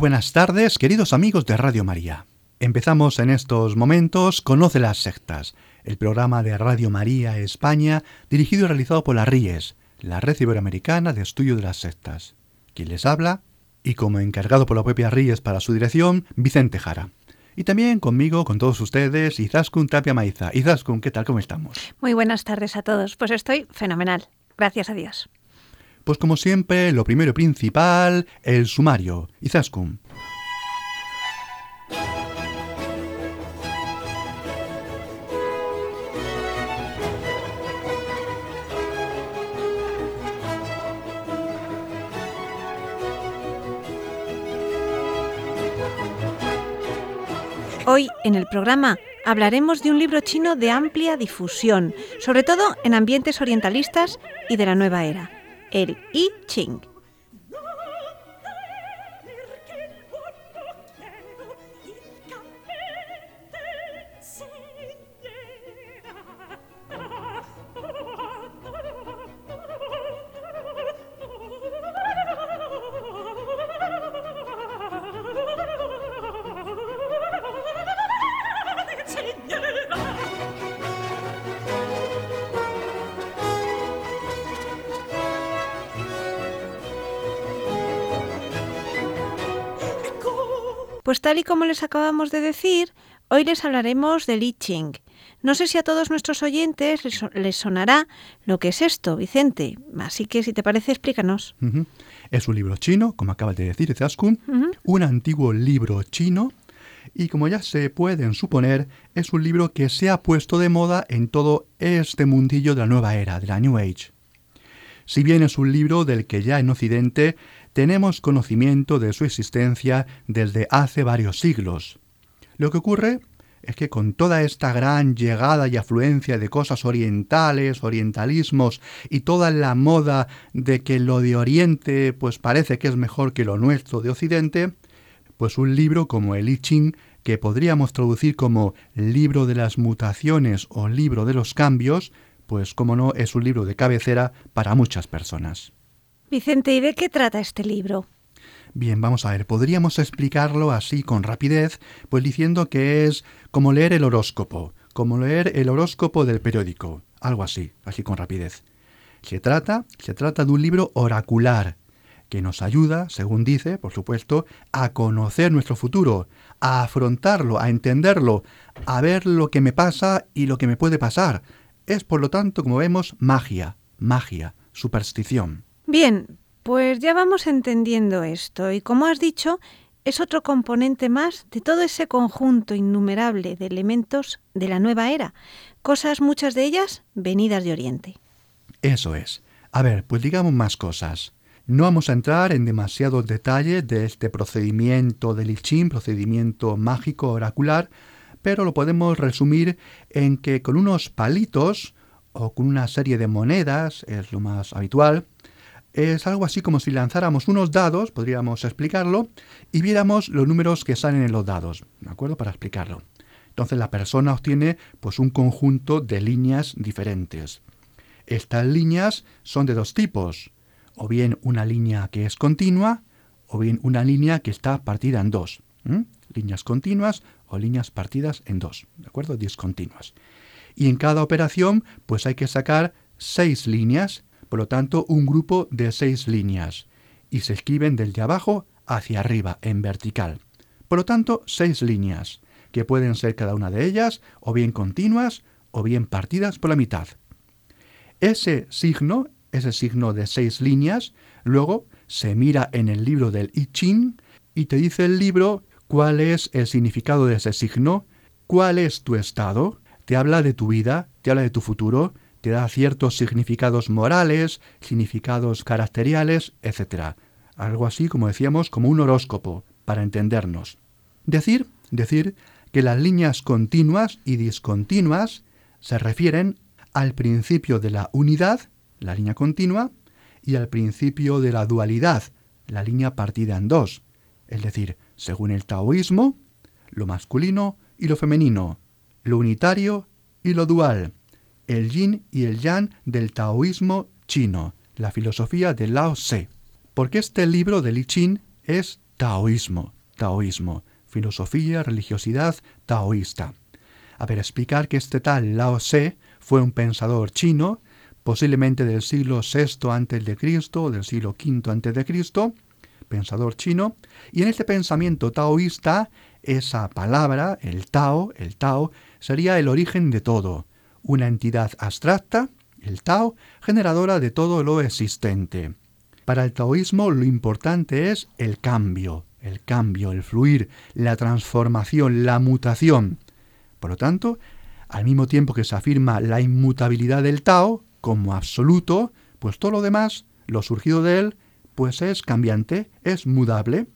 Buenas tardes, queridos amigos de Radio María. Empezamos en estos momentos Conoce las sectas, el programa de Radio María España dirigido y realizado por la RIES, la Red Iberoamericana de Estudio de las Sectas. Quien les habla, y como encargado por la propia RIES para su dirección, Vicente Jara. Y también conmigo, con todos ustedes, Izaskun Tapia Maiza. Izaskun, ¿qué tal? ¿Cómo estamos? Muy buenas tardes a todos. Pues estoy fenomenal. Gracias a Dios. Pues como siempre, lo primero y principal, el sumario. Izaskun. Hoy en el programa hablaremos de un libro chino de amplia difusión, sobre todo en ambientes orientalistas y de la nueva era, el I Ching. Tal y como les acabamos de decir, hoy les hablaremos del I Ching. No sé si a todos nuestros oyentes les, sonará lo que es esto, Vicente. Así que si te parece, explícanos. Es un libro chino, como acabas de decir, Izaskun, Ujú. un antiguo libro chino y como ya se pueden suponer, es un libro que se ha puesto de moda en todo este mundillo de la nueva era, de la New Age. Si bien es un libro del que ya en Occidente tenemos conocimiento de su existencia desde hace varios siglos. Lo que ocurre es que con toda esta gran llegada y afluencia de cosas orientales, orientalismos y toda la moda de que lo de Oriente pues parece que es mejor que lo nuestro de Occidente, pues un libro como el I Ching, que podríamos traducir como libro de las mutaciones o libro de los cambios, pues como no es un libro de cabecera para muchas personas. Vicente, ¿y de qué trata este libro? Bien, vamos a ver, podríamos explicarlo así con rapidez, pues diciendo que es como leer el horóscopo, como leer el horóscopo del periódico, algo así, así con rapidez. Se trata, se trata de un libro oracular que nos ayuda, según dice, por supuesto, a conocer nuestro futuro, a afrontarlo, a entenderlo, a ver lo que me pasa y lo que me puede pasar. Es, por lo tanto, como vemos, magia, magia, superstición. Bien, pues ya vamos entendiendo esto y como has dicho, es otro componente más de todo ese conjunto innumerable de elementos de la nueva era, cosas muchas de ellas venidas de Oriente. Eso es. A ver, pues digamos más cosas. No vamos a entrar en demasiados detalles de este procedimiento del I Ching, procedimiento mágico oracular, pero lo podemos resumir en que con unos palitos o con una serie de monedas, es lo más habitual, es algo así como si lanzáramos unos dados, podríamos explicarlo, y viéramos los números que salen en los dados, ¿de acuerdo? Para explicarlo. Entonces la persona obtiene pues un conjunto de líneas diferentes. Estas líneas son de dos tipos, o bien una línea que es continua, o bien una línea que está partida en dos. Líneas continuas o líneas partidas en dos, ¿de acuerdo? Discontinuas. Y en cada operación, pues hay que sacar seis líneas, por lo tanto, un grupo de seis líneas, y se escriben desde abajo hacia arriba, en vertical. Por lo tanto, seis líneas, que pueden ser cada una de ellas o bien continuas o bien partidas por la mitad. Ese signo, ese signo de seis líneas, luego se mira en el libro del I Ching y te dice el libro cuál es el significado de ese signo, cuál es tu estado, te habla de tu vida, te habla de tu futuro, te da ciertos significados morales, significados caracteriales, etc. Algo así, como decíamos, como un horóscopo, para entendernos. Decir, decir que las líneas continuas y discontinuas se refieren al principio de la unidad, la línea continua, y al principio de la dualidad, la línea partida en dos. Es decir, según el taoísmo, lo masculino y lo femenino, lo unitario y lo dual, el yin y el yang del taoísmo chino, la filosofía de Lao Tse. Porque este libro de Li Qin es taoísmo, taoísmo, filosofía, religiosidad taoísta. A ver, explicar que este tal Lao Tse fue un pensador chino, posiblemente del siglo VI antes de Cristo o del siglo V antes de Cristo, pensador chino, y en este pensamiento taoísta esa palabra, el Tao, el Tao, sería el origen de todo, una entidad abstracta, el Tao, generadora de todo lo existente. Para el taoísmo lo importante es el cambio, el cambio, el fluir, la transformación, la mutación. Por lo tanto, al mismo tiempo que se afirma la inmutabilidad del Tao como absoluto, pues todo lo demás, lo surgido de él, pues es cambiante, es mudable.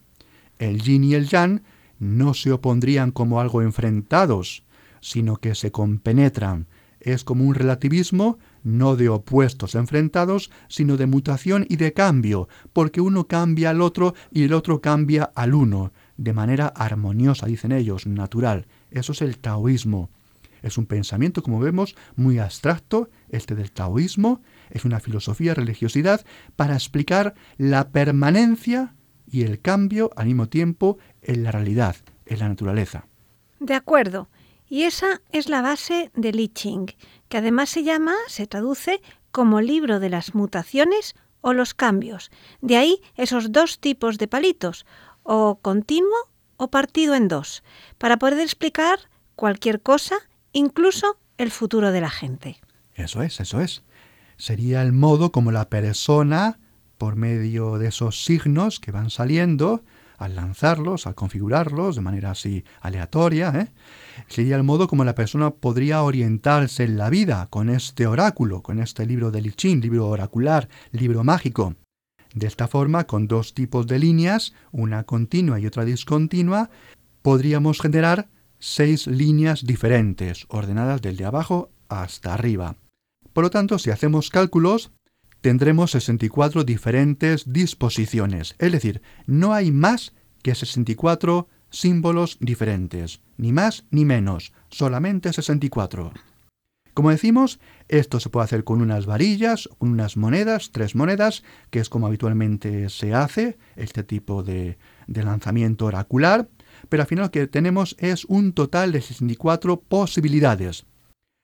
El yin y el yang no se opondrían como algo enfrentados, sino que se compenetran. Es como un relativismo no de opuestos enfrentados, sino de mutación y de cambio, porque uno cambia al otro y el otro cambia al uno, de manera armoniosa, dicen ellos, natural. Eso es el taoísmo. Es un pensamiento, como vemos, muy abstracto, este del taoísmo, es una filosofía religiosidad para explicar la permanencia y el cambio al mismo tiempo en la realidad, en la naturaleza. De acuerdo. Y esa es la base de Li Ching, que además se llama, se traduce como libro de las mutaciones o los cambios. De ahí esos dos tipos de palitos, o continuo o partido en dos, para poder explicar cualquier cosa, incluso el futuro de la gente. Eso es, eso es. Sería el modo como la persona, por medio de esos signos que van saliendo, al lanzarlos, al configurarlos de manera así aleatoria, ¿eh? sería el modo como la persona podría orientarse en la vida con este oráculo, con este libro de Lichín, libro oracular, libro mágico. De esta forma, con dos tipos de líneas, una continua y otra discontinua, podríamos generar seis líneas diferentes, ordenadas desde abajo hasta arriba. Por lo tanto, si hacemos cálculos, tendremos 64 diferentes disposiciones. Es decir, no hay más que 64 símbolos diferentes, ni más ni menos, solamente 64. Como decimos, esto se puede hacer con unas varillas, con unas monedas, tres monedas, que es como habitualmente se hace este tipo de, lanzamiento oracular, pero al final lo que tenemos es un total de 64 posibilidades.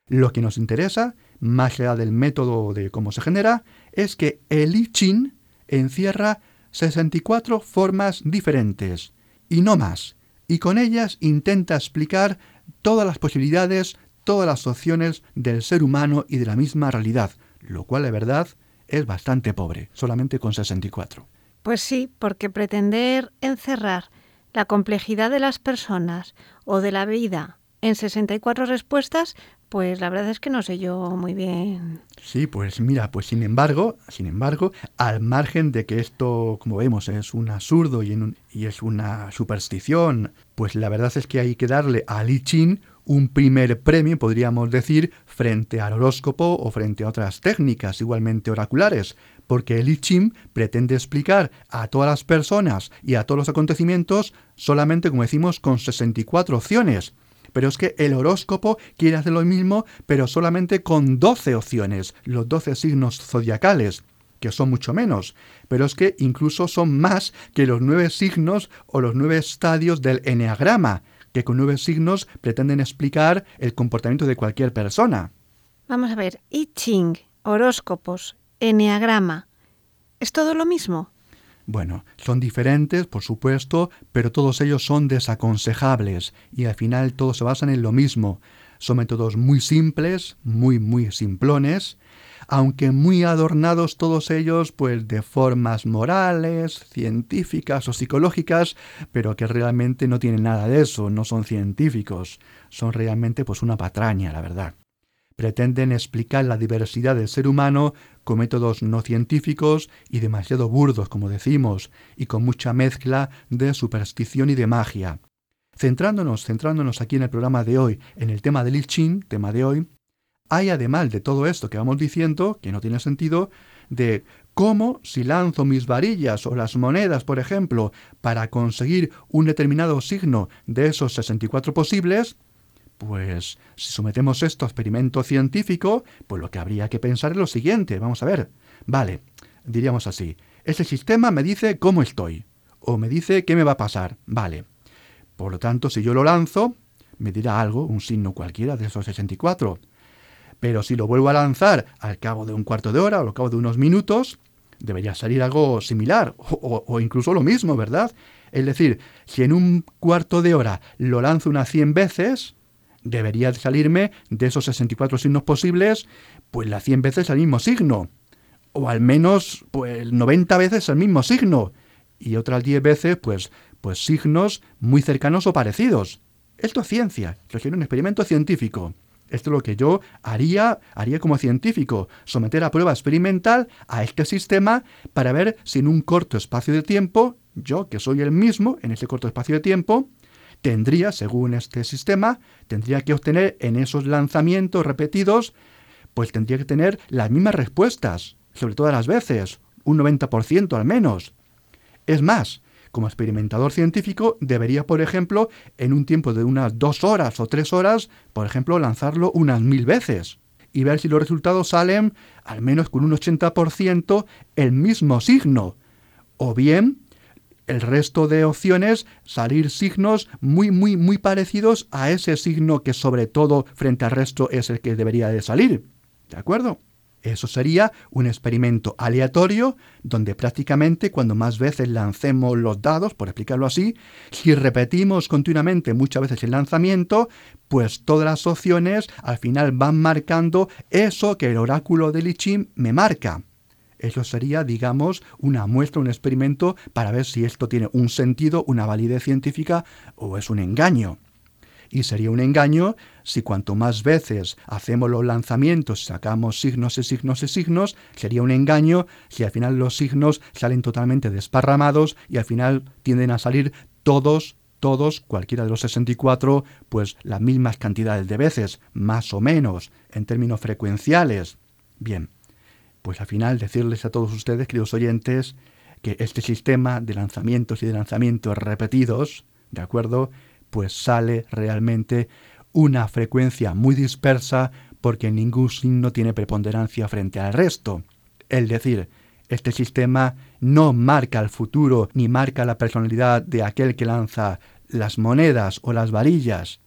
Lo que nos interesa más allá del método de cómo se genera, es que el I Ching encierra 64 formas diferentes, y no más, y con ellas intenta explicar todas las posibilidades, todas las opciones del ser humano y de la misma realidad, lo cual de verdad es bastante pobre, solamente con 64. Pues sí, porque pretender encerrar la complejidad de las personas o de la vida en 64 respuestas pues la verdad es que no sé yo muy bien. Sí, pues mira, pues sin embargo, sin embargo, al margen de que esto, como vemos, es un absurdo y, y es una superstición, pues la verdad es que hay que darle a Li Chin un primer premio, podríamos decir, frente al horóscopo o frente a otras técnicas igualmente oraculares, porque el I Ching pretende explicar a todas las personas y a todos los acontecimientos solamente, como decimos, con 64 opciones. Pero es que el horóscopo quiere hacer lo mismo, pero solamente con 12 opciones, los 12 signos zodiacales que son mucho menos, pero es que incluso son más que los nueve signos o los nueve estadios del eneagrama, que con nueve signos pretenden explicar el comportamiento de cualquier persona. Vamos a ver, I Ching, horóscopos, eneagrama, ¿es todo lo mismo? Bueno, son diferentes, por supuesto, pero todos ellos son desaconsejables y al final todos se basan en lo mismo. Son métodos muy simples, muy, muy simplones, aunque muy adornados todos ellos pues de formas morales, científicas o psicológicas, pero que realmente no tienen nada de eso, no son científicos, son realmente pues una patraña, la verdad. Pretenden explicar la diversidad del ser humano con métodos no científicos y demasiado burdos, como decimos, y con mucha mezcla de superstición y de magia. Centrándonos, centrándonos aquí en el programa de hoy, en el tema del I tema de hoy, hay además de todo esto que vamos diciendo, que no tiene sentido, de cómo si lanzo mis varillas o las monedas, por ejemplo, para conseguir un determinado signo de esos 64 posibles, pues si sometemos esto a experimento científico, pues lo que habría que pensar es lo siguiente. Vamos a ver. Vale, diríamos así. Ese sistema me dice cómo estoy. O me dice qué me va a pasar. Vale. Por lo tanto, si yo lo lanzo, me dirá algo, un signo cualquiera de esos 64. Pero si lo vuelvo a lanzar al cabo de un cuarto de hora o al cabo de unos minutos, debería salir algo similar o, incluso lo mismo, ¿verdad? Es decir, si en un cuarto de hora lo lanzo unas 100 veces, debería salirme de esos 64 signos posibles, pues las 100 veces el mismo signo. O al menos, pues 90 veces el mismo signo. Y otras 10 veces, pues, pues signos muy cercanos o parecidos. Esto es ciencia, es un experimento científico. Esto es lo que yo haría, haría como científico, someter a prueba experimental a este sistema para ver si en un corto espacio de tiempo, yo que soy el mismo en ese corto espacio de tiempo, tendría, según este sistema, tendría que obtener en esos lanzamientos repetidos, pues tendría que tener las mismas respuestas, sobre todas las veces, un 90% al menos. Es más, como experimentador científico debería, por ejemplo, en un tiempo de unas dos horas o tres horas, por ejemplo, lanzarlo unas mil veces y ver si los resultados salen al menos con un 80% el mismo signo. O bien el resto de opciones salir signos muy, muy, muy parecidos a ese signo que sobre todo frente al resto es el que debería de salir. ¿De acuerdo? Eso sería un experimento aleatorio donde prácticamente cuando más veces lancemos los dados, por explicarlo así, si repetimos continuamente muchas veces el lanzamiento, pues todas las opciones al final van marcando eso que el oráculo de Lichim me marca. Eso sería, digamos, una muestra, un experimento para ver si esto tiene un sentido, una validez científica o es un engaño. Y sería un engaño si cuanto más veces hacemos los lanzamientos, sacamos signos y signos y signos, sería un engaño si al final los signos salen totalmente desparramados y al final tienden a salir todos todos, cualquiera de los 64, pues las mismas cantidades de veces, más o menos, en términos frecuenciales. Bien, pues al final decirles a todos ustedes, queridos oyentes, que este sistema de lanzamientos y de lanzamientos repetidos, ¿de acuerdo? Pues sale realmente una frecuencia muy dispersa porque ningún signo tiene preponderancia frente al resto. Es decir, este sistema no marca el futuro ni marca la personalidad de aquel que lanza las monedas o las varillas.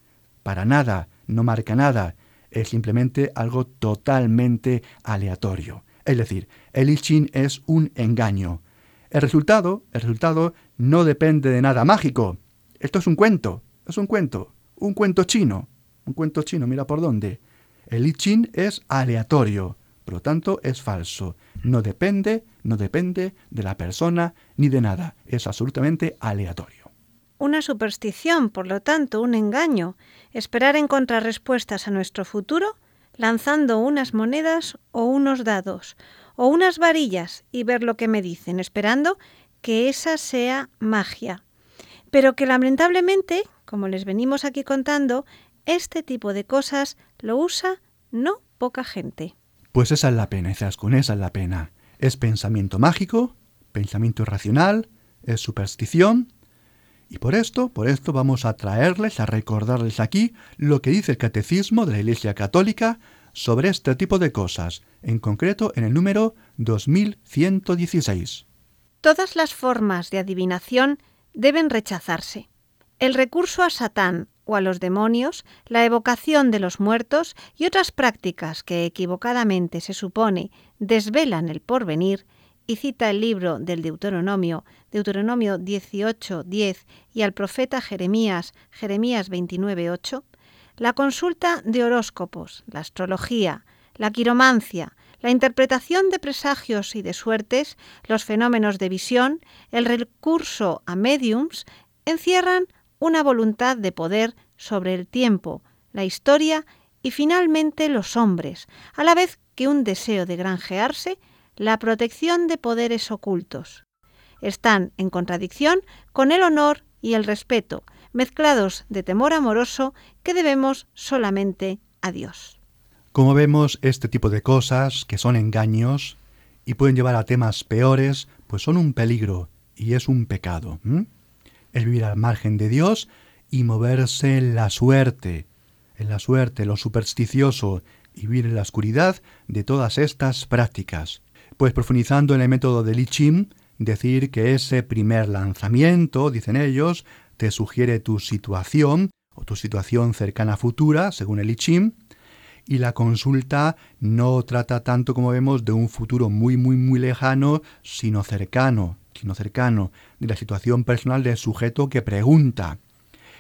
Para nada, no marca nada. Es simplemente algo totalmente aleatorio. Es decir, el I Ching es un engaño. El resultado, el resultado no depende de nada mágico. Esto es un cuento, es un cuento, un cuento chino, un cuento chino, mira por dónde. El I Ching es aleatorio, por lo tanto es falso. No depende, no depende de la persona ni de nada, es absolutamente aleatorio. Una superstición, por lo tanto, un engaño. Esperar encontrar respuestas a nuestro futuro lanzando unas monedas o unos dados o unas varillas y ver lo que me dicen, esperando que esa sea magia. Pero que lamentablemente, como les venimos aquí contando, este tipo de cosas lo usa no poca gente. Pues esa es la pena, con esa es la pena. Es pensamiento mágico, pensamiento irracional, es superstición, y por esto, por esto vamos a traerles, a recordarles aquí lo que dice el Catecismo de la Iglesia Católica sobre este tipo de cosas, en concreto en el número 2116. Todas las formas de adivinación deben rechazarse. El recurso a Satán o a los demonios, la evocación de los muertos y otras prácticas que equivocadamente se supone desvelan el porvenir, y cita el libro del Deuteronomio, Deuteronomio 18, 10 y al profeta Jeremías, Jeremías 29, 8, la consulta de horóscopos, la astrología, la quiromancia, la interpretación de presagios y de suertes, los fenómenos de visión, el recurso a mediums, encierran una voluntad de poder sobre el tiempo, la historia y finalmente los hombres, a la vez que un deseo de granjearse la protección de poderes ocultos. Están en contradicción con el honor y el respeto, mezclados de temor amoroso que debemos solamente a Dios. Como vemos, este tipo de cosas, que son engaños y pueden llevar a temas peores, pues son un peligro y es un pecado. El vivir al margen de Dios y moverse en la suerte, en la suerte, lo supersticioso, y vivir en la oscuridad de todas estas prácticas. Pues profundizando en el método de Lichim, decir que ese primer lanzamiento, dicen ellos, te sugiere tu situación o tu situación cercana futura, según el Lichim, y la consulta no trata tanto como vemos de un futuro muy muy muy lejano, sino cercano, sino cercano, de la situación personal del sujeto que pregunta.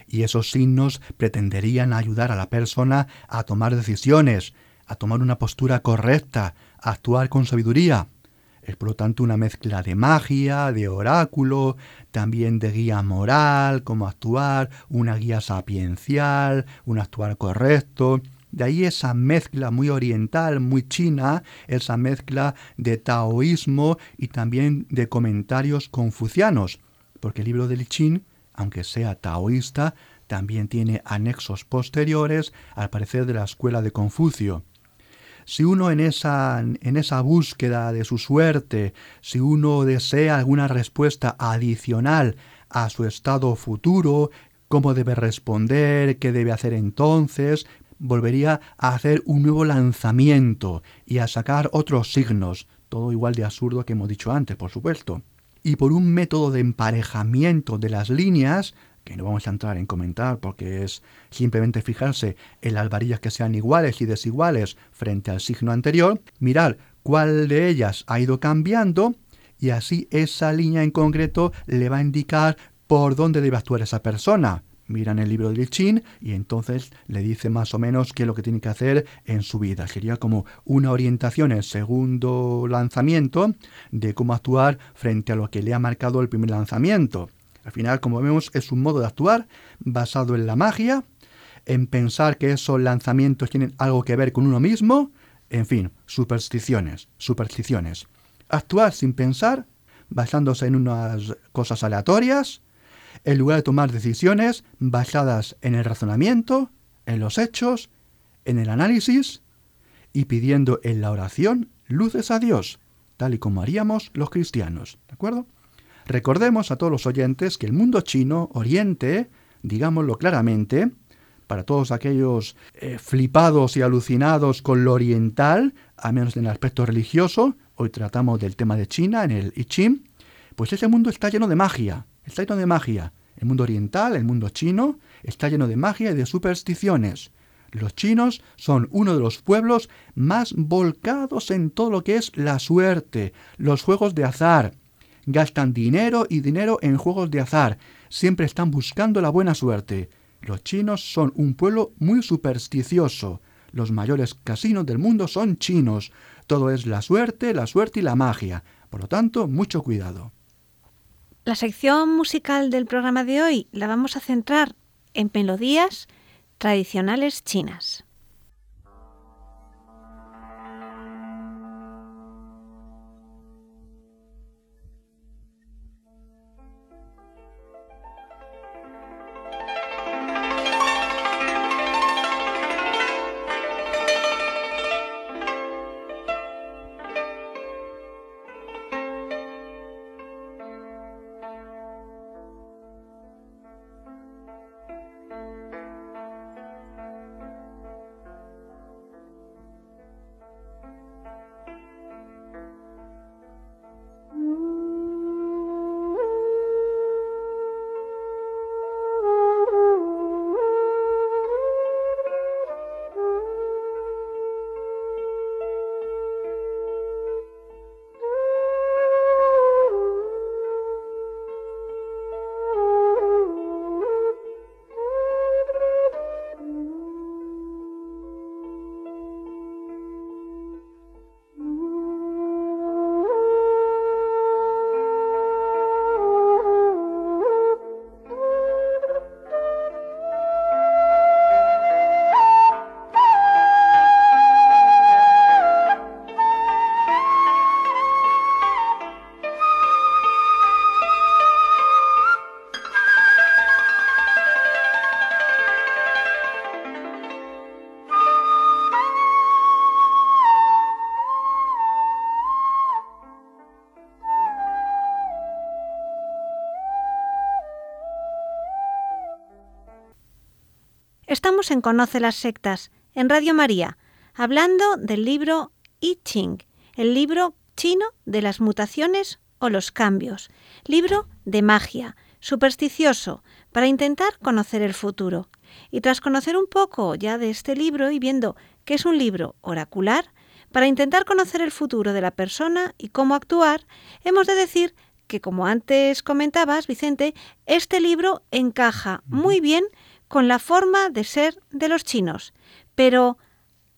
Y esos signos pretenderían ayudar a la persona a tomar decisiones, a tomar una postura correcta, a actuar con sabiduría. Es por lo tanto una mezcla de magia, de oráculo, también de guía moral, cómo actuar, una guía sapiencial, un actuar correcto. De ahí esa mezcla muy oriental, muy china, esa mezcla de taoísmo y también de comentarios confucianos, porque el libro del Chin, aunque sea taoísta, también tiene anexos posteriores, al parecer de la escuela de Confucio si uno en esa, en esa búsqueda de su suerte, si uno desea alguna respuesta adicional a su estado futuro, cómo debe responder, qué debe hacer entonces, volvería a hacer un nuevo lanzamiento y a sacar otros signos, todo igual de absurdo que hemos dicho antes, por supuesto. Y por un método de emparejamiento de las líneas, que no vamos a entrar en comentar porque es simplemente fijarse en las varillas que sean iguales y desiguales frente al signo anterior, mirar cuál de ellas ha ido cambiando y así esa línea en concreto le va a indicar por dónde debe actuar esa persona. Miran el libro de Chin y entonces le dice más o menos qué es lo que tiene que hacer en su vida. Sería como una orientación en segundo lanzamiento de cómo actuar frente a lo que le ha marcado el primer lanzamiento. Al final, como vemos, es un modo de actuar basado en la magia, en pensar que esos lanzamientos tienen algo que ver con uno mismo, en fin, supersticiones, supersticiones. Actuar sin pensar, basándose en unas cosas aleatorias, en lugar de tomar decisiones basadas en el razonamiento, en los hechos, en el análisis y pidiendo en la oración luces a Dios, tal y como haríamos los cristianos. ¿De acuerdo? Recordemos a todos los oyentes que el mundo chino, Oriente, digámoslo claramente, para todos aquellos eh, flipados y alucinados con lo oriental, a menos en el aspecto religioso, hoy tratamos del tema de China en el I Ching, pues ese mundo está lleno de magia, está lleno de magia. El mundo oriental, el mundo chino, está lleno de magia y de supersticiones. Los chinos son uno de los pueblos más volcados en todo lo que es la suerte, los juegos de azar, gastan dinero y dinero en juegos de azar, siempre están buscando la buena suerte. Los chinos son un pueblo muy supersticioso. Los mayores casinos del mundo son chinos. Todo es la suerte, la suerte y la magia. Por lo tanto, mucho cuidado. La sección musical del programa de hoy la vamos a centrar en melodías tradicionales chinas. Estamos en Conoce las Sectas, en Radio María, hablando del libro I Ching, el libro chino de las mutaciones o los cambios, libro de magia, supersticioso, para intentar conocer el futuro. Y tras conocer un poco ya de este libro y viendo que es un libro oracular, para intentar conocer el futuro de la persona y cómo actuar, hemos de decir que, como antes comentabas, Vicente, este libro encaja muy bien con la forma de ser de los chinos. Pero,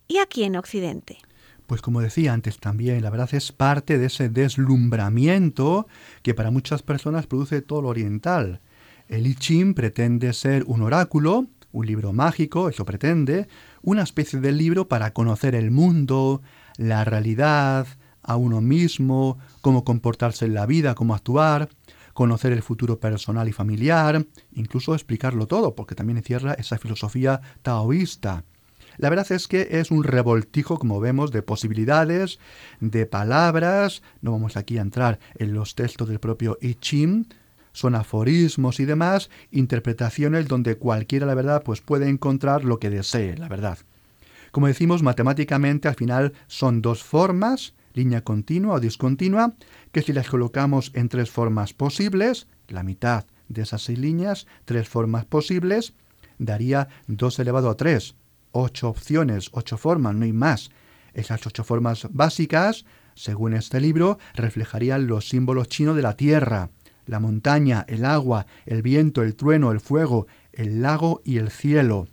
¿y aquí en Occidente? Pues como decía antes también, la verdad es parte de ese deslumbramiento que para muchas personas produce todo lo oriental. El I Ching pretende ser un oráculo, un libro mágico, eso pretende, una especie de libro para conocer el mundo, la realidad, a uno mismo, cómo comportarse en la vida, cómo actuar, conocer el futuro personal y familiar, incluso explicarlo todo, porque también encierra esa filosofía taoísta. La verdad es que es un revoltijo, como vemos, de posibilidades, de palabras. No vamos aquí a entrar en los textos del propio I Ching. Son aforismos y demás, interpretaciones donde cualquiera, la verdad, pues puede encontrar lo que desee, la verdad. Como decimos, matemáticamente al final son dos formas, línea continua o discontinua, que si las colocamos en tres formas posibles, la mitad de esas seis líneas, tres formas posibles, daría 2 elevado a 3. Ocho opciones, ocho formas, no hay más. Esas ocho formas básicas, según este libro, reflejarían los símbolos chinos de la tierra, la montaña, el agua, el viento, el trueno, el fuego, el lago y el cielo.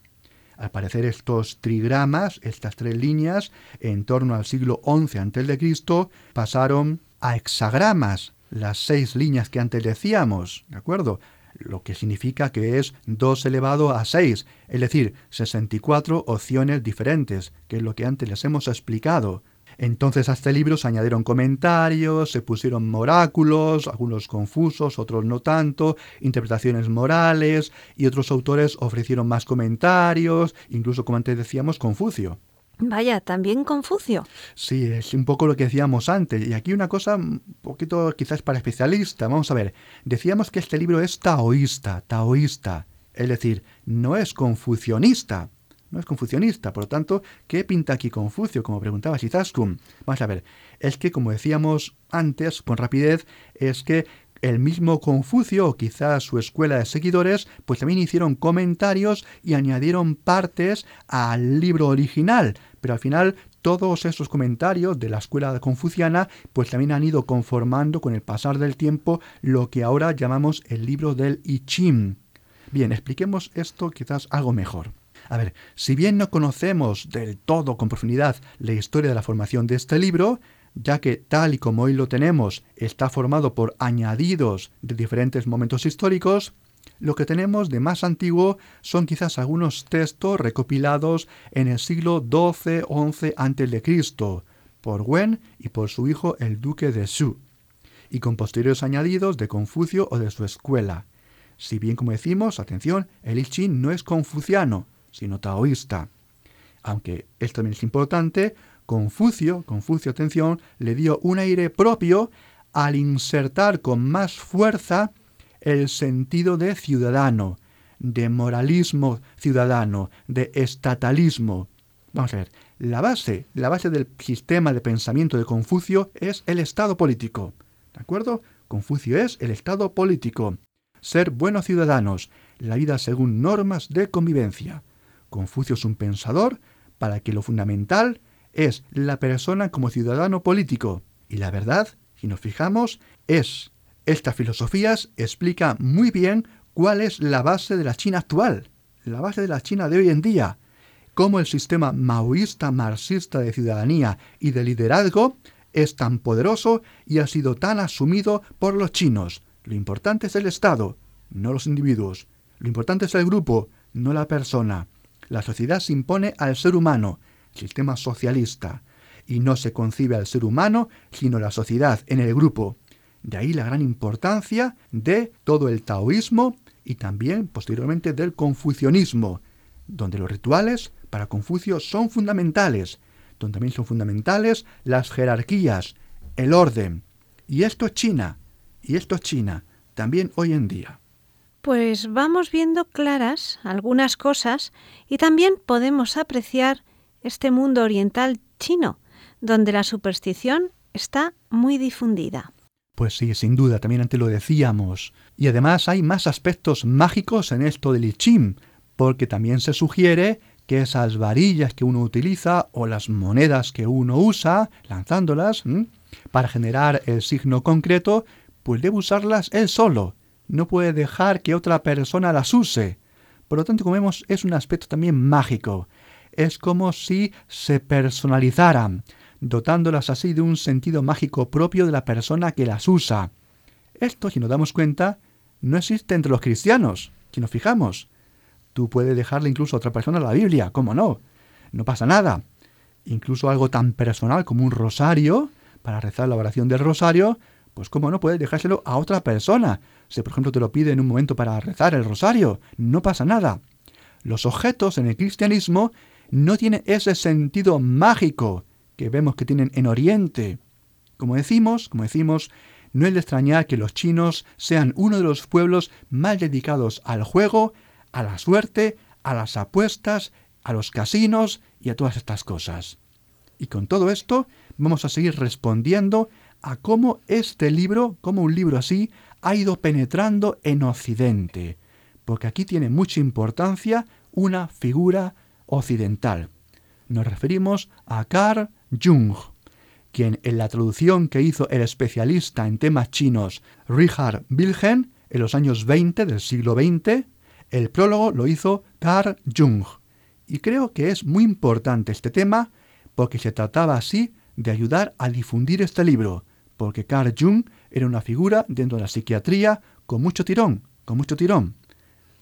Al parecer estos trigramas, estas tres líneas, en torno al siglo XI a.C., pasaron a hexagramas, las seis líneas que antes decíamos, ¿de acuerdo? Lo que significa que es 2 elevado a 6, es decir, 64 opciones diferentes, que es lo que antes les hemos explicado. Entonces a este libro se añadieron comentarios, se pusieron oráculos, algunos confusos, otros no tanto, interpretaciones morales, y otros autores ofrecieron más comentarios, incluso como antes decíamos, Confucio. Vaya, también Confucio. Sí, es un poco lo que decíamos antes. Y aquí una cosa un poquito quizás para especialista. Vamos a ver, decíamos que este libro es taoísta, taoísta. Es decir, no es confucionista no es confucionista. Por lo tanto, ¿qué pinta aquí Confucio? Como preguntaba Shizaskun. Vamos a ver, es que como decíamos antes, con rapidez, es que el mismo Confucio, o quizás su escuela de seguidores, pues también hicieron comentarios y añadieron partes al libro original. Pero al final todos esos comentarios de la escuela confuciana pues también han ido conformando con el pasar del tiempo lo que ahora llamamos el libro del I Ching. Bien, expliquemos esto quizás algo mejor. A ver, si bien no conocemos del todo con profundidad la historia de la formación de este libro, ya que tal y como hoy lo tenemos está formado por añadidos de diferentes momentos históricos, lo que tenemos de más antiguo son quizás algunos textos recopilados en el siglo XII-XI a.C. por Wen y por su hijo el duque de Shu, y con posteriores añadidos de Confucio o de su escuela. Si bien, como decimos, atención, el I Ching no es confuciano, sino taoísta. Aunque esto también es importante, Confucio, Confucio, atención, le dio un aire propio al insertar con más fuerza el sentido de ciudadano, de moralismo ciudadano, de estatalismo. Vamos a ver, la base, la base del sistema de pensamiento de Confucio es el Estado político. ¿De acuerdo? Confucio es el Estado político. Ser buenos ciudadanos, la vida según normas de convivencia. Confucio es un pensador para que lo fundamental es la persona como ciudadano político. Y la verdad, si nos fijamos, es, estas filosofías explican muy bien cuál es la base de la China actual, la base de la China de hoy en día, cómo el sistema maoísta marxista de ciudadanía y de liderazgo es tan poderoso y ha sido tan asumido por los chinos. Lo importante es el Estado, no los individuos. Lo importante es el grupo, no la persona. La sociedad se impone al ser humano, sistema socialista, y no se concibe al ser humano sino la sociedad en el grupo. De ahí la gran importancia de todo el taoísmo y también posteriormente del confucianismo, donde los rituales para Confucio son fundamentales, donde también son fundamentales las jerarquías, el orden. Y esto es China, y esto es China, también hoy en día. Pues vamos viendo claras algunas cosas y también podemos apreciar este mundo oriental chino, donde la superstición está muy difundida. Pues sí, sin duda, también antes lo decíamos. Y además hay más aspectos mágicos en esto del I porque también se sugiere que esas varillas que uno utiliza o las monedas que uno usa, lanzándolas, para generar el signo concreto, pues debe usarlas él solo. No puede dejar que otra persona las use. Por lo tanto, como vemos, es un aspecto también mágico. Es como si se personalizaran dotándolas así de un sentido mágico propio de la persona que las usa. Esto, si nos damos cuenta, no existe entre los cristianos, si nos fijamos. Tú puedes dejarle incluso a otra persona la Biblia, ¿cómo no? No pasa nada. Incluso algo tan personal como un rosario, para rezar la oración del rosario, pues cómo no puedes dejárselo a otra persona. Si por ejemplo te lo pide en un momento para rezar el rosario, no pasa nada. Los objetos en el cristianismo no tienen ese sentido mágico que vemos que tienen en Oriente. Como decimos, como decimos, no es de extrañar que los chinos sean uno de los pueblos más dedicados al juego, a la suerte, a las apuestas, a los casinos y a todas estas cosas. Y con todo esto vamos a seguir respondiendo a cómo este libro, cómo un libro así, ha ido penetrando en Occidente, porque aquí tiene mucha importancia una figura occidental. Nos referimos a Carl Jung, quien en la traducción que hizo el especialista en temas chinos Richard Wilhelm en los años 20 del siglo XX, el prólogo lo hizo Carl Jung. Y creo que es muy importante este tema porque se trataba así de ayudar a difundir este libro, porque Carl Jung era una figura dentro de la psiquiatría con mucho tirón, con mucho tirón.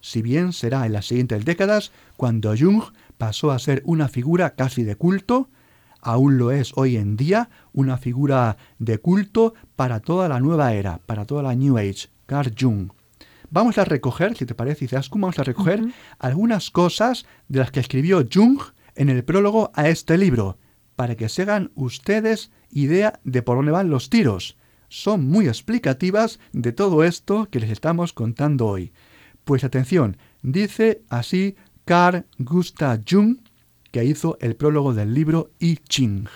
Si bien será en las siguientes décadas cuando Jung pasó a ser una figura casi de culto, aún lo es hoy en día una figura de culto para toda la nueva era, para toda la New Age, Carl Jung. Vamos a recoger, si te parece, Izaskun, vamos a recoger algunas cosas de las que escribió Jung en el prólogo a este libro, para que se hagan ustedes idea de por dónde van los tiros. Son muy explicativas de todo esto que les estamos contando hoy. Pues atención, dice así Carl Gustav Jung que hizo el prólogo del libro I Ching.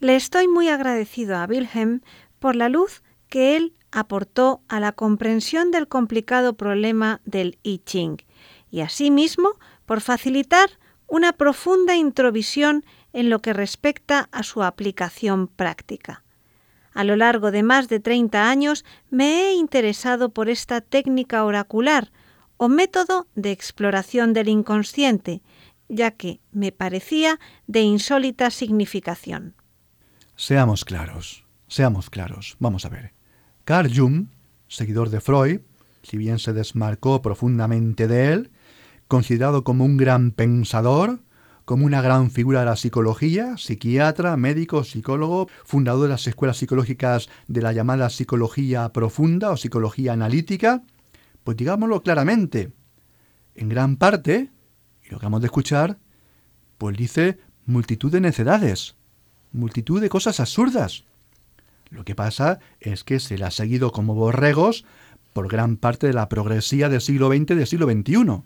Le estoy muy agradecido a Wilhelm por la luz que él aportó a la comprensión del complicado problema del I Ching y asimismo por facilitar una profunda introvisión en lo que respecta a su aplicación práctica. A lo largo de más de 30 años me he interesado por esta técnica oracular o método de exploración del inconsciente, ya que me parecía de insólita significación. Seamos claros, seamos claros. Vamos a ver. Carl Jung, seguidor de Freud, si bien se desmarcó profundamente de él, considerado como un gran pensador, como una gran figura de la psicología, psiquiatra, médico, psicólogo, fundador de las escuelas psicológicas de la llamada psicología profunda o psicología analítica, pues digámoslo claramente, en gran parte y lo acabamos de escuchar, pues dice multitud de necedades, multitud de cosas absurdas. Lo que pasa es que se le ha seguido como borregos por gran parte de la progresía del siglo XX y del siglo XXI.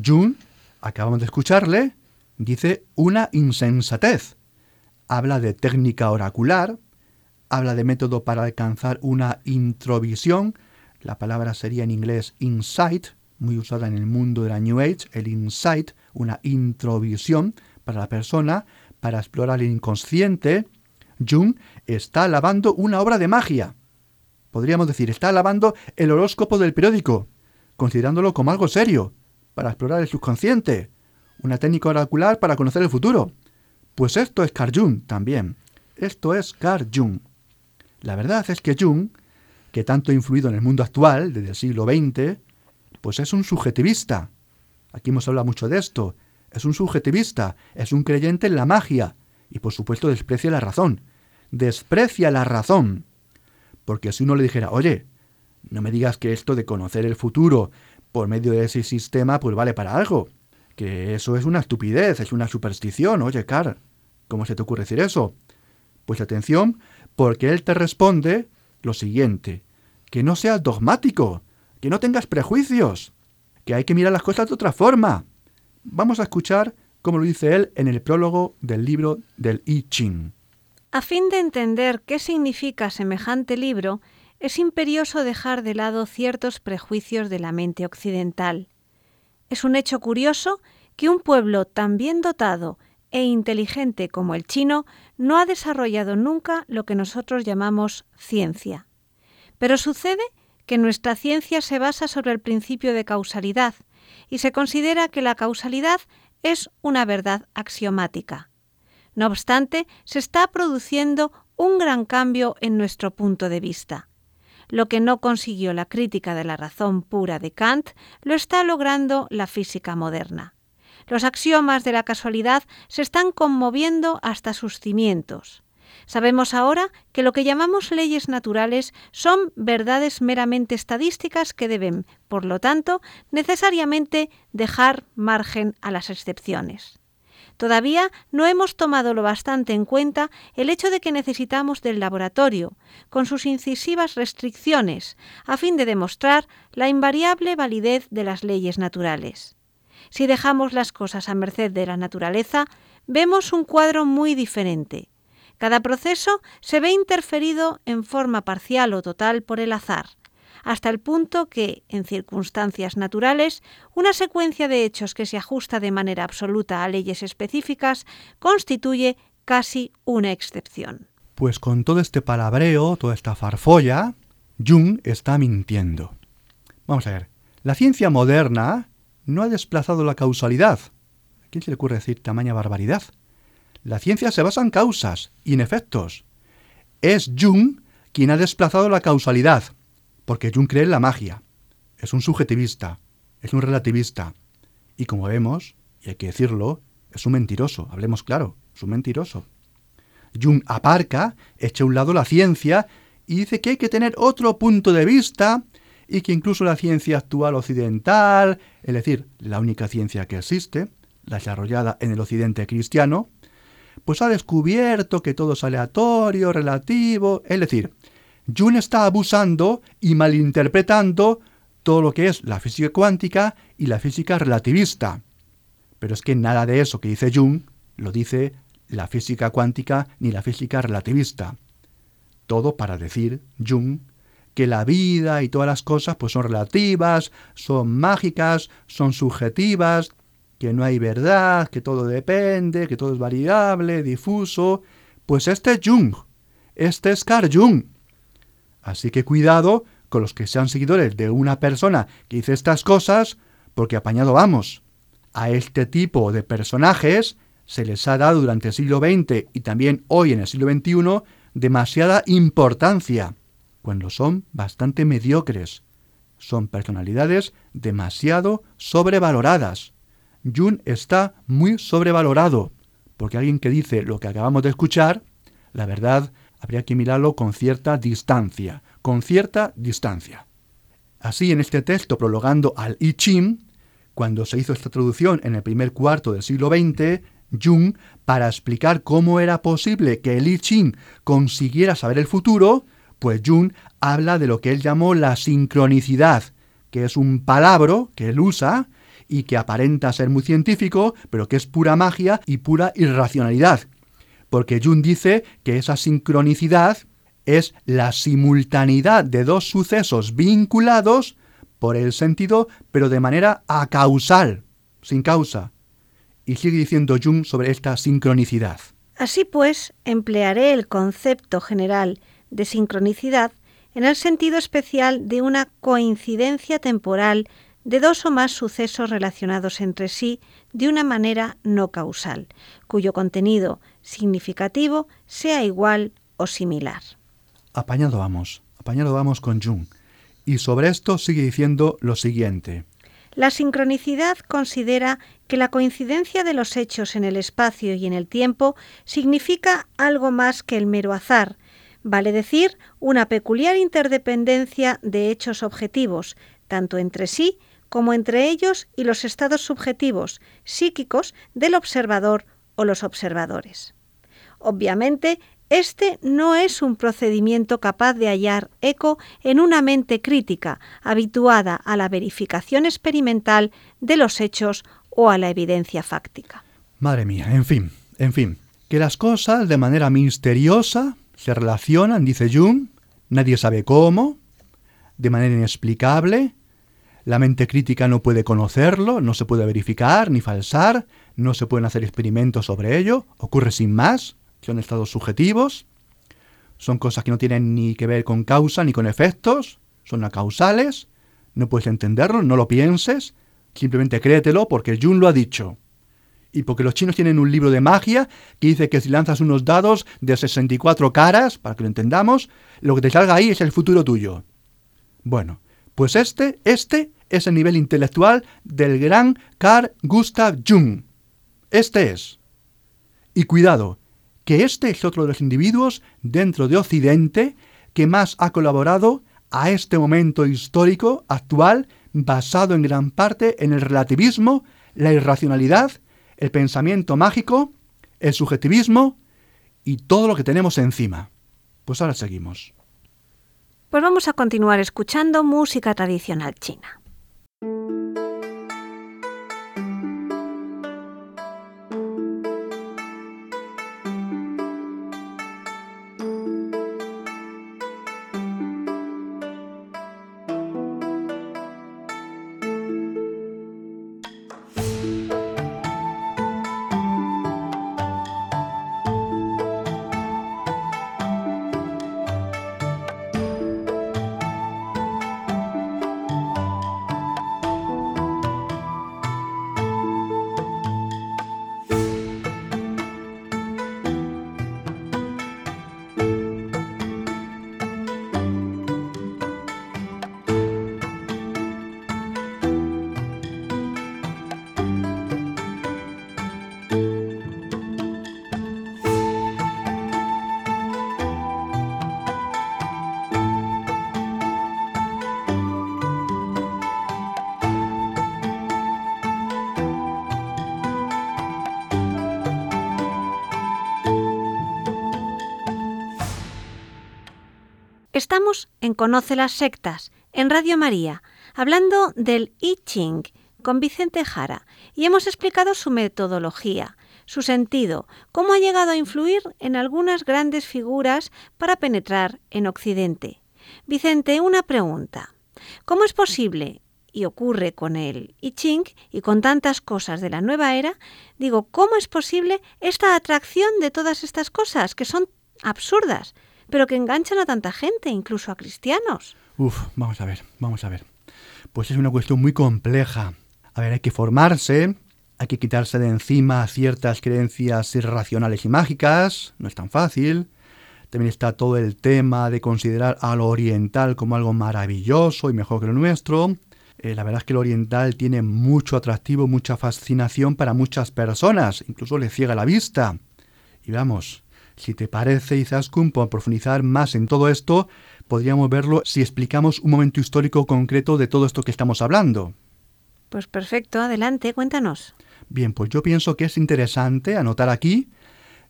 Jung, acabamos de escucharle, dice una insensatez. Habla de técnica oracular, habla de método para alcanzar una introvisión, la palabra sería en inglés insight, muy usada en el mundo de la New Age, el insight, una introvisión para la persona, para explorar el inconsciente, Jung está alabando una obra de magia. Podríamos decir, está alabando el horóscopo del periódico, considerándolo como algo serio, para explorar el subconsciente, una técnica oracular para conocer el futuro. Pues esto es Carl Jung también. Esto es Carl Jung. La verdad es que Jung, que tanto ha influido en el mundo actual, desde el siglo XX, pues es un subjetivista. Aquí hemos hablado mucho de esto. Es un subjetivista, es un creyente en la magia y por supuesto desprecia la razón. Desprecia la razón. Porque si uno le dijera, oye, no me digas que esto de conocer el futuro por medio de ese sistema pues vale para algo. Que eso es una estupidez, es una superstición. Oye, Carl, ¿cómo se te ocurre decir eso? Pues atención, porque él te responde lo siguiente, que no seas dogmático, que no tengas prejuicios, que hay que mirar las cosas de otra forma. Vamos a escuchar cómo lo dice él en el prólogo del libro del I Ching. A fin de entender qué significa semejante libro, es imperioso dejar de lado ciertos prejuicios de la mente occidental. Es un hecho curioso que un pueblo tan bien dotado e inteligente como el chino no ha desarrollado nunca lo que nosotros llamamos ciencia. Pero sucede que nuestra ciencia se basa sobre el principio de causalidad y se considera que la causalidad es una verdad axiomática. No obstante, se está produciendo un gran cambio en nuestro punto de vista. Lo que no consiguió la crítica de la razón pura de Kant lo está logrando la física moderna. Los axiomas de la casualidad se están conmoviendo hasta sus cimientos. Sabemos ahora que lo que llamamos leyes naturales son verdades meramente estadísticas que deben, por lo tanto, necesariamente dejar margen a las excepciones. Todavía no hemos tomado lo bastante en cuenta el hecho de que necesitamos del laboratorio, con sus incisivas restricciones, a fin de demostrar la invariable validez de las leyes naturales. Si dejamos las cosas a merced de la naturaleza, vemos un cuadro muy diferente. Cada proceso se ve interferido en forma parcial o total por el azar, hasta el punto que, en circunstancias naturales, una secuencia de hechos que se ajusta de manera absoluta a leyes específicas constituye casi una excepción. Pues con todo este palabreo, toda esta farfolla, Jung está mintiendo. Vamos a ver, la ciencia moderna no ha desplazado la causalidad. ¿A quién se le ocurre decir tamaña barbaridad? La ciencia se basa en causas y en efectos. Es Jung quien ha desplazado la causalidad, porque Jung cree en la magia. Es un subjetivista, es un relativista. Y como vemos, y hay que decirlo, es un mentiroso, hablemos claro, es un mentiroso. Jung aparca, echa a un lado la ciencia y dice que hay que tener otro punto de vista y que incluso la ciencia actual occidental, es decir, la única ciencia que existe, la desarrollada en el occidente cristiano, pues ha descubierto que todo es aleatorio, relativo, es decir, Jung está abusando y malinterpretando todo lo que es la física cuántica y la física relativista. Pero es que nada de eso que dice Jung lo dice la física cuántica ni la física relativista. Todo para decir Jung que la vida y todas las cosas pues son relativas, son mágicas, son subjetivas, que no hay verdad, que todo depende, que todo es variable, difuso. Pues este es Jung, este es Carl Jung. Así que cuidado con los que sean seguidores de una persona que dice estas cosas, porque apañado vamos. A este tipo de personajes se les ha dado durante el siglo XX y también hoy en el siglo XXI demasiada importancia cuando son bastante mediocres. Son personalidades demasiado sobrevaloradas. Jung está muy sobrevalorado, porque alguien que dice lo que acabamos de escuchar, la verdad habría que mirarlo con cierta distancia, con cierta distancia. Así en este texto prologando al I Ching, cuando se hizo esta traducción en el primer cuarto del siglo XX, Jung, para explicar cómo era posible que el I Ching consiguiera saber el futuro, pues Jung habla de lo que él llamó la sincronicidad, que es un palabra que él usa y que aparenta ser muy científico, pero que es pura magia y pura irracionalidad. Porque Jung dice que esa sincronicidad es la simultaneidad de dos sucesos vinculados por el sentido, pero de manera acausal, sin causa. Y sigue diciendo Jung sobre esta sincronicidad. Así pues, emplearé el concepto general de sincronicidad en el sentido especial de una coincidencia temporal de dos o más sucesos relacionados entre sí de una manera no causal, cuyo contenido significativo sea igual o similar. Apañado vamos, apañado vamos con Jung. Y sobre esto sigue diciendo lo siguiente. La sincronicidad considera que la coincidencia de los hechos en el espacio y en el tiempo significa algo más que el mero azar, vale decir una peculiar interdependencia de hechos objetivos, tanto entre sí como entre ellos y los estados subjetivos, psíquicos, del observador o los observadores. Obviamente, Este no es un procedimiento capaz de hallar eco en una mente crítica, habituada a la verificación experimental de los hechos o a la evidencia fáctica. Madre mía, en fin, en fin, que las cosas de manera misteriosa se relacionan, dice Jung, nadie sabe cómo, de manera inexplicable, la mente crítica no puede conocerlo, no se puede verificar ni falsar, no se pueden hacer experimentos sobre ello, ocurre sin más, son estados subjetivos, son cosas que no tienen ni que ver con causa ni con efectos, son acausales, no puedes entenderlo, no lo pienses, simplemente créetelo porque Jung lo ha dicho. Y porque los chinos tienen un libro de magia que dice que si lanzas unos dados de 64 caras, para que lo entendamos, lo que te salga ahí es el futuro tuyo. Bueno, pues este, este es el nivel intelectual del gran Carl Gustav Jung. Este es. Y cuidado, que este es otro de los individuos dentro de Occidente que más ha colaborado a este momento histórico actual basado en gran parte en el relativismo, la irracionalidad, el pensamiento mágico, el subjetivismo y todo lo que tenemos encima. Pues ahora seguimos. Pues vamos a continuar escuchando música tradicional china. Conoce las sectas, en Radio María, hablando del I Ching con Vicente Jara y hemos explicado su metodología, su sentido, cómo ha llegado a influir en algunas grandes figuras para penetrar en Occidente. Vicente, una pregunta. ¿Cómo es posible, y ocurre con el I Ching y con tantas cosas de la nueva era, digo, ¿cómo es posible esta atracción de todas estas cosas que son absurdas? Pero que enganchan a tanta gente, incluso a cristianos. Uf, vamos a ver, vamos a ver. Pues es una cuestión muy compleja. A ver, hay que formarse, hay que quitarse de encima ciertas creencias irracionales y mágicas, no es tan fácil. También está todo el tema de considerar a lo oriental como algo maravilloso y mejor que lo nuestro. Eh, la verdad es que lo oriental tiene mucho atractivo, mucha fascinación para muchas personas, incluso le ciega la vista. Y vamos, si te parece, Izaskun, por profundizar más en todo esto, podríamos verlo si explicamos un momento histórico concreto de todo esto que estamos hablando. Pues perfecto, adelante, cuéntanos. Bien, pues yo pienso que es interesante anotar aquí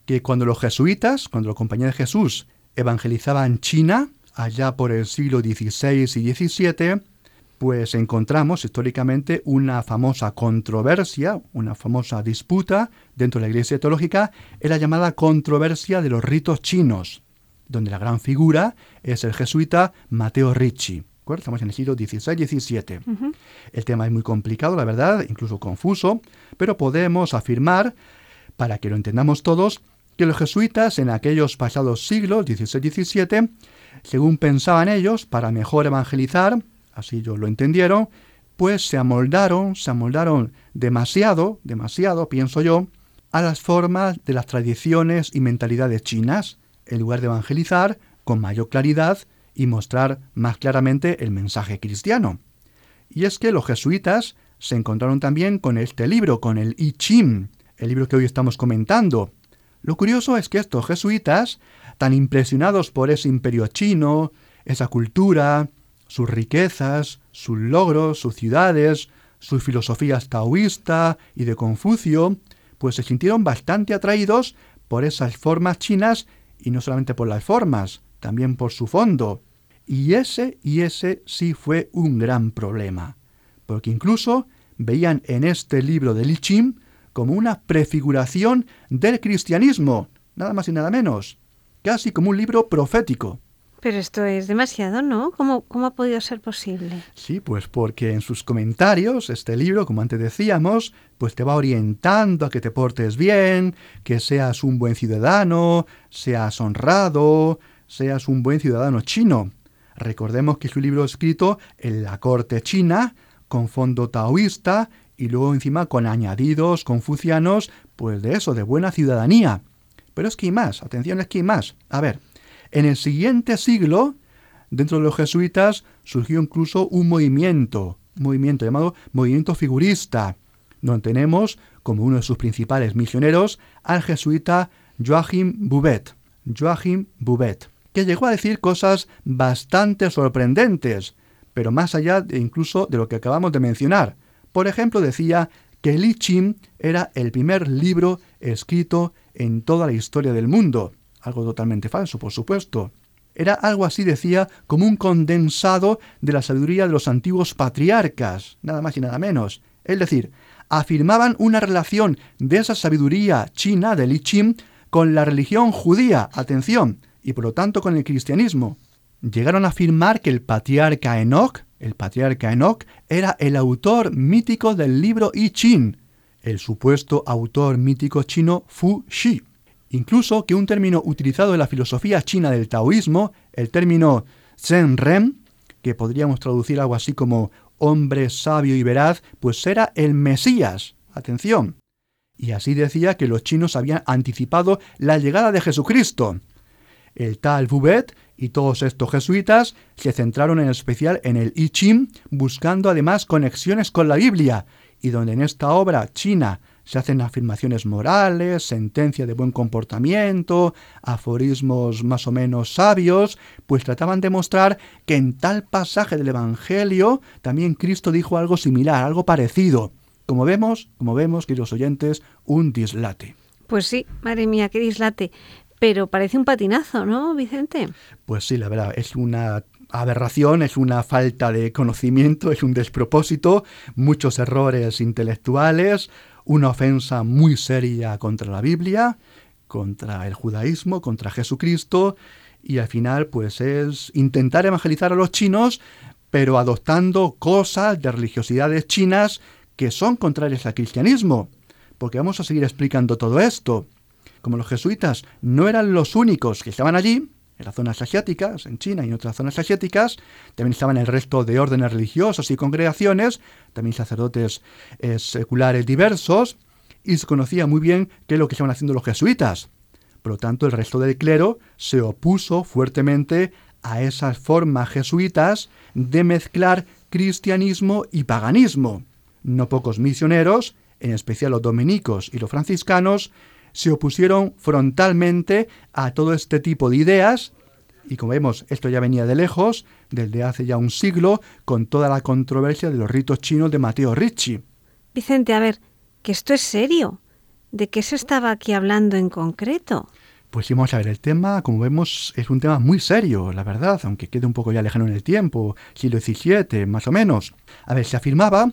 que cuando los jesuitas, cuando la Compañía de Jesús evangelizaban China, allá por el siglo XVI y XVII, pues encontramos históricamente una famosa controversia, una famosa disputa dentro de la Iglesia teológica, es la llamada controversia de los ritos chinos, donde la gran figura es el jesuita Mateo Ricci. Estamos en el siglo XVI-XVII. El tema es muy complicado, la verdad, incluso confuso, pero podemos afirmar, para que lo entendamos todos, que los jesuitas en aquellos pasados siglos, XVI-XVII, según pensaban ellos, para mejor evangelizar, así ellos lo entendieron, pues se amoldaron, se amoldaron demasiado, demasiado, pienso yo, a las formas de las tradiciones y mentalidades chinas, en lugar de evangelizar con mayor claridad y mostrar más claramente el mensaje cristiano. Y es que los jesuitas se encontraron también con este libro, con el I Ching, el libro que hoy estamos comentando. Lo curioso es que estos jesuitas, tan impresionados por ese imperio chino, esa cultura, sus riquezas, sus logros, sus ciudades, sus filosofías taoísta y de Confucio, pues se sintieron bastante atraídos por esas formas chinas y no solamente por las formas, también por su fondo. Y ese y ese sí fue un gran problema, porque incluso veían en este libro de Lichim como una prefiguración del cristianismo, nada más y nada menos, casi como un libro profético. Pero esto es demasiado, ¿no? ¿Cómo, ¿Cómo, ha podido ser posible? Sí, pues porque en sus comentarios, este libro, como antes decíamos, pues te va orientando a que te portes bien, que seas un buen ciudadano, seas honrado, seas un buen ciudadano chino. Recordemos que es un libro escrito en la corte china, con fondo taoísta, y luego encima con añadidos confucianos, pues de eso, de buena ciudadanía. Pero es que hay más, atención, es que hay más. A ver, en el siguiente siglo, dentro de los jesuitas, surgió incluso un movimiento, un movimiento llamado movimiento figurista, donde tenemos como uno de sus principales misioneros al jesuita Joachim Bouvet. Joachim Bouvet, que llegó a decir cosas bastante sorprendentes, pero más allá de incluso de lo que acabamos de mencionar. Por ejemplo, decía que el I Ching era el primer libro escrito en toda la historia del mundo. Algo totalmente falso, por supuesto. Era algo así, decía, como un condensado de la sabiduría de los antiguos patriarcas, nada más y nada menos. Es decir, afirmaban una relación de esa sabiduría china del I Ching con la religión judía, atención, y por lo tanto con el cristianismo. Llegaron a afirmar que el patriarca Enoch, el patriarca era el autor mítico del libro I Ching, el supuesto autor mítico chino Fu Xi. Incluso que un término utilizado en la filosofía china del taoísmo, el término Zen Ren, que podríamos traducir algo así como hombre sabio y veraz, pues era el Mesías. Atención. Y así decía que los chinos habían anticipado la llegada de Jesucristo. El tal Bubet y todos estos jesuitas se centraron en especial en el I Ching, buscando además conexiones con la Biblia, y donde en esta obra china se hacen afirmaciones morales, sentencia de buen comportamiento, aforismos más o menos sabios, pues trataban de mostrar que en tal pasaje del Evangelio también Cristo dijo algo similar, algo parecido. Como vemos, como vemos, queridos oyentes, un dislate. Pues sí, madre mía, qué dislate. Pero parece un patinazo, ¿no, Vicente? Pues sí, la verdad, es una aberración, es una falta de conocimiento, es un despropósito, muchos errores intelectuales, una ofensa muy seria contra la Biblia, contra el judaísmo, contra Jesucristo, y al final pues es intentar evangelizar a los chinos, pero adoptando cosas de religiosidades chinas que son contrarias al cristianismo, porque vamos a seguir explicando todo esto. Como los jesuitas no eran los únicos que estaban allí, en las zonas asiáticas, en China y en otras zonas asiáticas. También estaban el resto de órdenes religiosos y congregaciones, también sacerdotes eh, seculares diversos, y se conocía muy bien qué es lo que estaban haciendo los jesuitas. Por lo tanto, el resto del clero se opuso fuertemente a esas formas jesuitas de mezclar cristianismo y paganismo. No pocos misioneros, en especial los dominicos y los franciscanos, se opusieron frontalmente a todo este tipo de ideas y como vemos, esto ya venía de lejos, desde hace ya un siglo, con toda la controversia de los ritos chinos de Mateo Ricci. Vicente, a ver, que esto es serio. ¿De qué se estaba aquí hablando en concreto? Pues sí, vamos a ver, el tema, como vemos, es un tema muy serio, la verdad, aunque quede un poco ya lejano en el tiempo, siglo XVII, más o menos. A ver, se afirmaba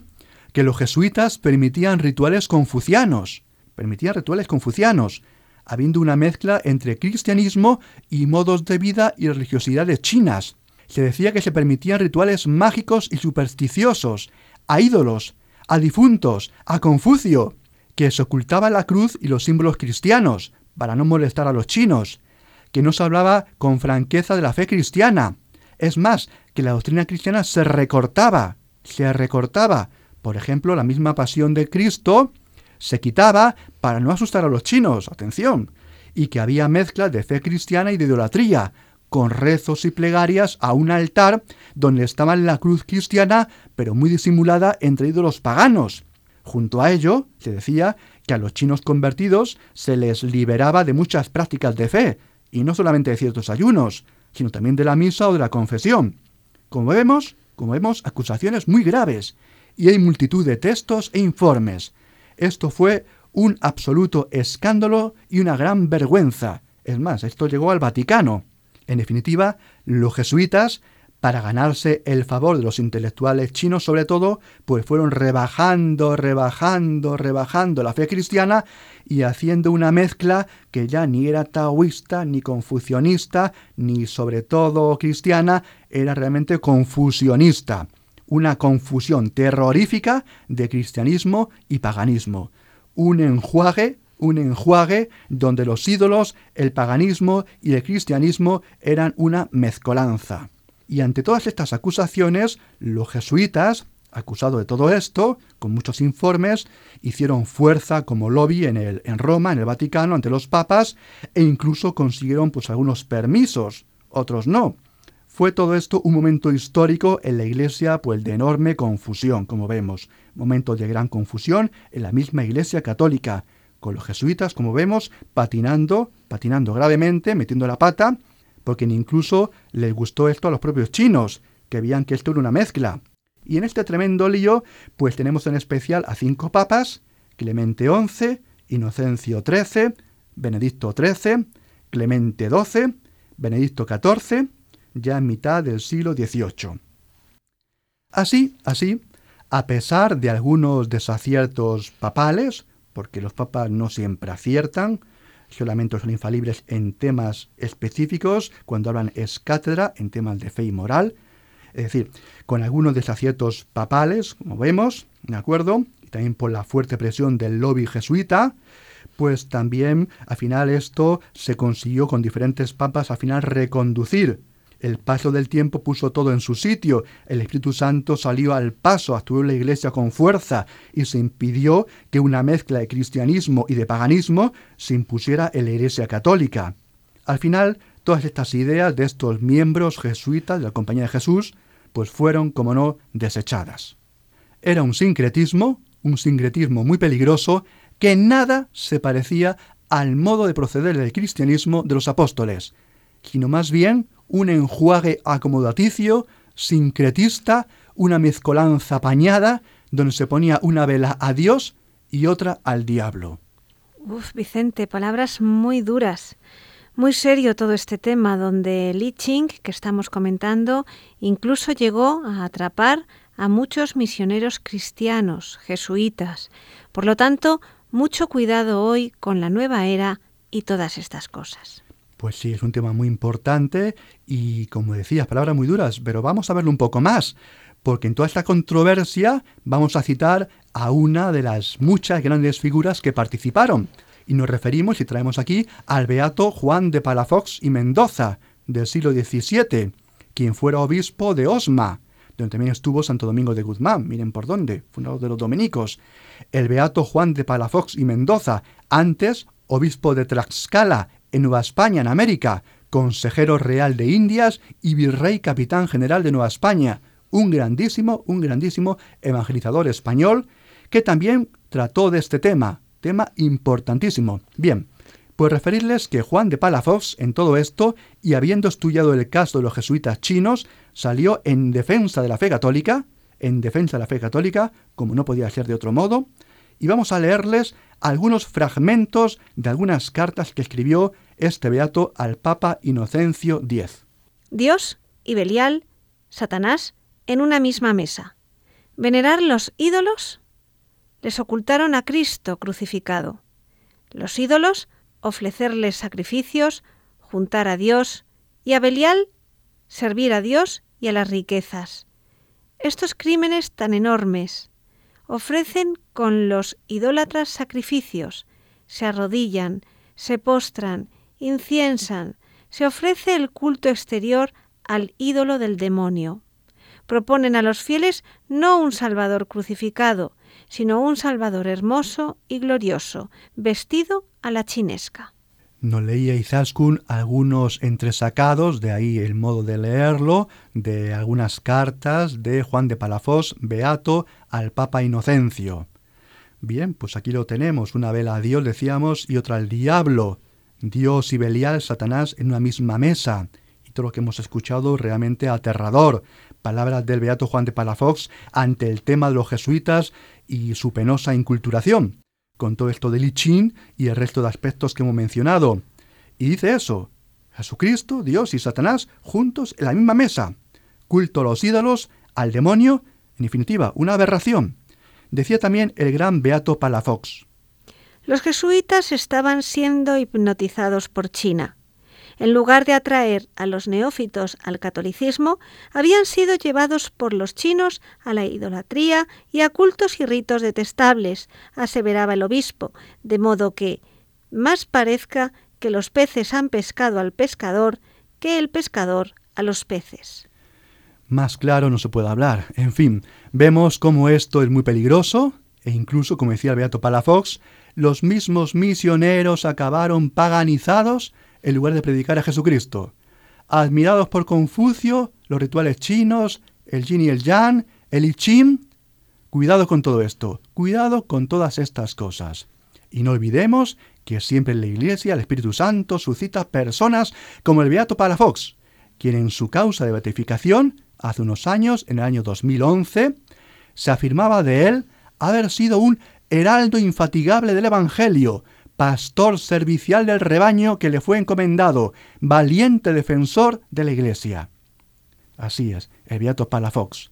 que los jesuitas permitían rituales confucianos, permitían rituales confucianos, habiendo una mezcla entre cristianismo y modos de vida y religiosidades chinas. Se decía que se permitían rituales mágicos y supersticiosos, a ídolos, a difuntos, a Confucio, que se ocultaba la cruz y los símbolos cristianos, para no molestar a los chinos, que no se hablaba con franqueza de la fe cristiana. Es más, que la doctrina cristiana se recortaba, se recortaba. Por ejemplo, la misma pasión de Cristo se quitaba para no asustar a los chinos, atención, y que había mezcla de fe cristiana y de idolatría, con rezos y plegarias a un altar donde estaba la cruz cristiana, pero muy disimulada entre ídolos paganos. Junto a ello, se decía que a los chinos convertidos se les liberaba de muchas prácticas de fe, y no solamente de ciertos ayunos, sino también de la misa o de la confesión. Como vemos, como vemos, acusaciones muy graves, y hay multitud de textos e informes, esto fue un absoluto escándalo y una gran vergüenza. Es más, esto llegó al Vaticano. En definitiva, los jesuitas para ganarse el favor de los intelectuales chinos sobre todo, pues fueron rebajando, rebajando, rebajando la fe cristiana y haciendo una mezcla que ya ni era taoísta, ni confucionista, ni sobre todo cristiana, era realmente confusionista. Una confusión terrorífica de cristianismo y paganismo. Un enjuague un enjuague donde los ídolos, el paganismo y el cristianismo eran una mezcolanza. Y ante todas estas acusaciones, los jesuitas, acusados de todo esto, con muchos informes, hicieron fuerza como lobby en, el, en Roma, en el Vaticano, ante los papas, e incluso consiguieron pues algunos permisos, otros no. Fue todo esto un momento histórico en la Iglesia, pues de enorme confusión, como vemos. Momento de gran confusión en la misma Iglesia católica, con los jesuitas, como vemos, patinando, patinando gravemente, metiendo la pata, porque incluso les gustó esto a los propios chinos, que veían que esto era una mezcla. Y en este tremendo lío, pues tenemos en especial a cinco papas, Clemente XI, Inocencio XIII, Benedicto XIII, Clemente XII, Benedicto XIV, ya en mitad del siglo XVIII. Así, así, a pesar de algunos desaciertos papales, porque los papas no siempre aciertan, solamente son infalibles en temas específicos, cuando hablan es cátedra, en temas de fe y moral, es decir, con algunos desaciertos papales, como vemos, ¿de acuerdo? Y también por la fuerte presión del lobby jesuita, pues también al final esto se consiguió con diferentes papas al final reconducir el paso del tiempo puso todo en su sitio. El Espíritu Santo salió al paso, actuó en la iglesia con fuerza y se impidió que una mezcla de cristianismo y de paganismo se impusiera en la iglesia católica. Al final, todas estas ideas de estos miembros jesuitas de la Compañía de Jesús, pues fueron, como no, desechadas. Era un sincretismo, un sincretismo muy peligroso, que nada se parecía al modo de proceder del cristianismo de los apóstoles, sino más bien un enjuague acomodaticio, sincretista, una mezcolanza apañada, donde se ponía una vela a Dios y otra al diablo. Uf, Vicente, palabras muy duras. Muy serio todo este tema, donde Li Ching, que estamos comentando, incluso llegó a atrapar a muchos misioneros cristianos, jesuitas. Por lo tanto, mucho cuidado hoy con la nueva era y todas estas cosas. Pues sí, es un tema muy importante y, como decías, palabras muy duras, pero vamos a verlo un poco más, porque en toda esta controversia vamos a citar a una de las muchas grandes figuras que participaron. Y nos referimos y traemos aquí al beato Juan de Palafox y Mendoza, del siglo XVII, quien fuera obispo de Osma, donde también estuvo Santo Domingo de Guzmán, miren por dónde, fundador de los dominicos. El beato Juan de Palafox y Mendoza, antes obispo de Tlaxcala, en Nueva España, en América, consejero real de Indias y virrey capitán general de Nueva España, un grandísimo, un grandísimo evangelizador español que también trató de este tema, tema importantísimo. Bien, pues referirles que Juan de Palafox en todo esto, y habiendo estudiado el caso de los jesuitas chinos, salió en defensa de la fe católica, en defensa de la fe católica, como no podía ser de otro modo, y vamos a leerles algunos fragmentos de algunas cartas que escribió este beato al Papa Inocencio X. Dios y Belial, Satanás, en una misma mesa. Venerar los ídolos les ocultaron a Cristo crucificado. Los ídolos ofrecerles sacrificios, juntar a Dios y a Belial servir a Dios y a las riquezas. Estos crímenes tan enormes, ofrecen con los idólatras sacrificios, se arrodillan, se postran, inciensan, se ofrece el culto exterior al ídolo del demonio. Proponen a los fieles no un Salvador crucificado, sino un Salvador hermoso y glorioso, vestido a la chinesca. No leía Izaskun algunos entresacados, de ahí el modo de leerlo, de algunas cartas de Juan de Palafós, Beato, al Papa Inocencio. Bien, pues aquí lo tenemos, una vela a Dios, decíamos, y otra al diablo. Dios y Belial, Satanás en una misma mesa. Y todo lo que hemos escuchado realmente aterrador. Palabras del Beato Juan de Palafox ante el tema de los jesuitas y su penosa inculturación con todo esto del I Ching y el resto de aspectos que hemos mencionado. Y dice eso, Jesucristo, Dios y Satanás juntos en la misma mesa. Culto a los ídolos, al demonio, en definitiva, una aberración. Decía también el gran Beato Palafox. Los jesuitas estaban siendo hipnotizados por China. En lugar de atraer a los neófitos al catolicismo, habían sido llevados por los chinos a la idolatría y a cultos y ritos detestables, aseveraba el obispo, de modo que más parezca que los peces han pescado al pescador que el pescador a los peces. Más claro no se puede hablar. En fin, vemos cómo esto es muy peligroso e incluso, como decía el Beato Palafox, los mismos misioneros acabaron paganizados en lugar de predicar a Jesucristo. Admirados por Confucio, los rituales chinos, el yin y el yang, el I Ching. Cuidado con todo esto, cuidado con todas estas cosas. Y no olvidemos que siempre en la Iglesia el Espíritu Santo suscita personas como el Beato Palafox, quien en su causa de beatificación, hace unos años, en el año 2011, se afirmaba de él haber sido un heraldo infatigable del Evangelio, pastor servicial del rebaño que le fue encomendado, valiente defensor de la Iglesia. Así es, el Beato Palafox.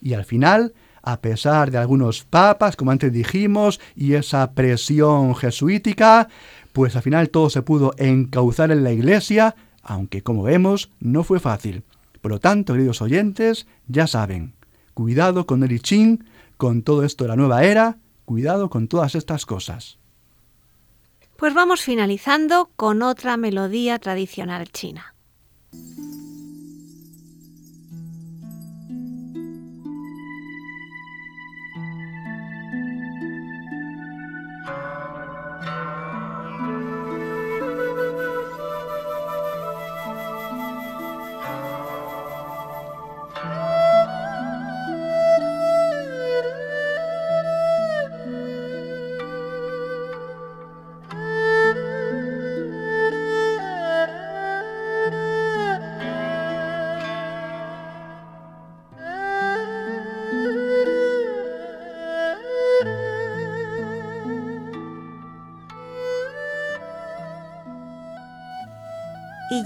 Y al final, a pesar de algunos papas, como antes dijimos, y esa presión jesuítica, pues al final todo se pudo encauzar en la Iglesia, aunque como vemos no fue fácil. Por lo tanto, queridos oyentes, ya saben, cuidado con el I con todo esto de la nueva era, cuidado con todas estas cosas. Pues vamos finalizando con otra melodía tradicional china.